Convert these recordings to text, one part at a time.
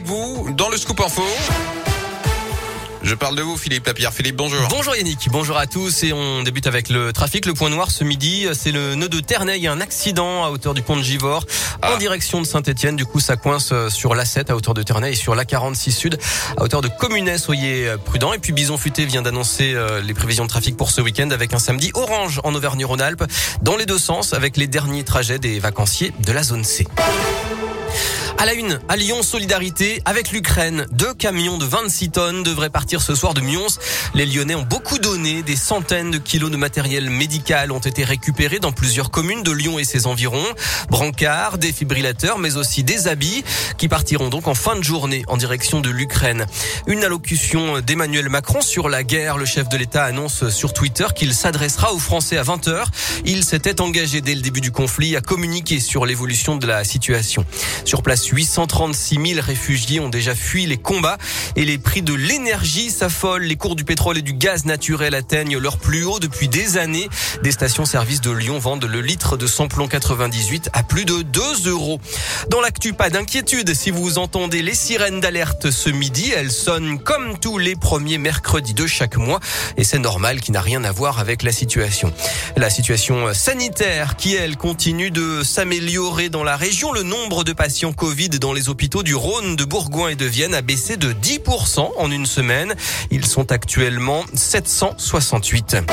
avec vous dans le Scoop Info. Je parle de vous, Philippe Lapierre. Philippe, bonjour. Bonjour Yannick, bonjour à tous et on débute avec le trafic. Le point noir ce midi, c'est le nœud de Ternay. Il y a un accident à hauteur du pont de Givors en ah. direction de Saint-Etienne. Du coup, ça coince sur l'A7 à hauteur de Ternay et sur l'A46 Sud à hauteur de Communet. Soyez prudents. Et puis Bison Futé vient d'annoncer euh, les prévisions de trafic pour ce week-end avec un samedi orange en Auvergne-Rhône-Alpes dans les deux sens avec les derniers trajets des vacanciers de la zone C. À la une, à Lyon, solidarité avec l'Ukraine. Deux camions de 26 tonnes devraient partir ce soir de Mions. Les Lyonnais ont beaucoup donné. Des centaines de kilos de matériel médical ont été récupérés dans plusieurs communes de Lyon et ses environs. Brancards, défibrillateurs, mais aussi des habits qui partiront donc en fin de journée en direction de l'Ukraine. Une allocution d'Emmanuel Macron sur la guerre. Le chef de l'État annonce sur Twitter qu'il s'adressera aux Français à 20h. Il s'était engagé dès le début du conflit à communiquer sur l'évolution de la situation. Sur place, 836 000 réfugiés ont déjà fui les combats et les prix de l'énergie s'affolent. Les cours du pétrole et du gaz atteignent leur plus haut depuis des années. Des stations-service de Lyon vendent le litre de samplon 98 à plus de 2 euros. Dans l'actu, pas d'inquiétude si vous entendez les sirènes d'alerte ce midi. Elles sonnent comme tous les premiers mercredis de chaque mois et c'est normal qui n'a rien à voir avec la situation. La situation sanitaire qui, elle, continue de s'améliorer dans la région. Le nombre de patients Covid dans les hôpitaux du Rhône, de Bourgoin et de Vienne a baissé de 10% en une semaine. Ils sont actuellement 768.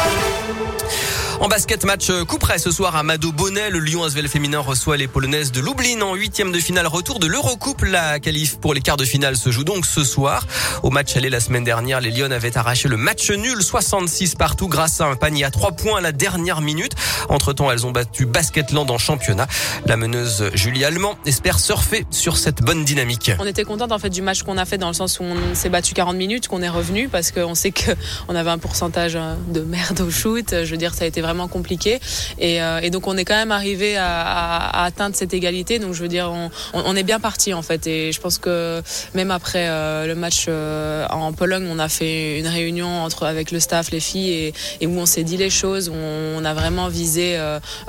En basket match euh, coup près ce soir à Mado Bonnet, le Lyon Asvel féminin reçoit les Polonaises de Lublin en huitième de finale retour de l'Eurocoupe. La qualif pour les quarts de finale se joue donc ce soir. Au match aller la semaine dernière, les Lyon avaient arraché le match nul 66 partout grâce à un panier à trois points à la dernière minute. Entre temps, elles ont battu Basketland en championnat. La meneuse Julie Allemand espère surfer sur cette bonne dynamique. On était contente en fait du match qu'on a fait dans le sens où on s'est battu 40 minutes, qu'on est revenu parce qu'on sait qu'on avait un pourcentage de merde au shoot. Je veux dire, ça a été vraiment compliqué. Euh, et, donc on est quand même arrivé à, atteindre cette égalité. Donc je veux dire, on, est bien parti en fait. Et je pense que même après euh, le match euh, en Pologne, on a fait une réunion entre avec le staff, les filles, et, où on s'est dit les choses, où on, a vraiment visé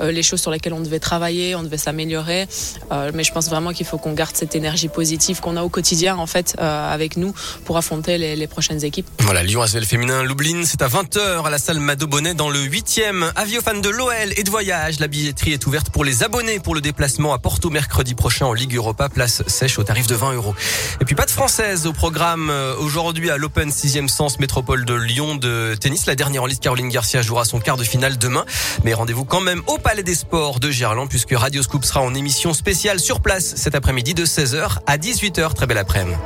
les choses sur lesquelles on devait travailler, on devait s'améliorer. mais je pense vraiment qu'il faut qu'on garde cette énergie positive qu'on a au quotidien en fait avec nous pour affronter les, prochaines équipes. Voilà, Lyon Asvel féminin Lublin, c'est à 20h à la salle Mado Bonnet dans le 8e Avis aux fans de l'OL et de voyage, la billetterie est ouverte pour les abonnés pour le déplacement à Porto mercredi prochain en Ligue Europa, place sèche au tarif de 20 euros. Et puis pas de française au programme euh, aujourd'hui à l'Open 6e Sens Métropole de Lyon de tennis. La dernière en liste, Caroline Garcia, jouera son quart de finale demain. Mais rendez-vous quand même au Palais des Sports de Gerland puisque Radio Scoop sera en émission spéciale sur place cet après-midi de 16h à 18h. Très belle après-midi.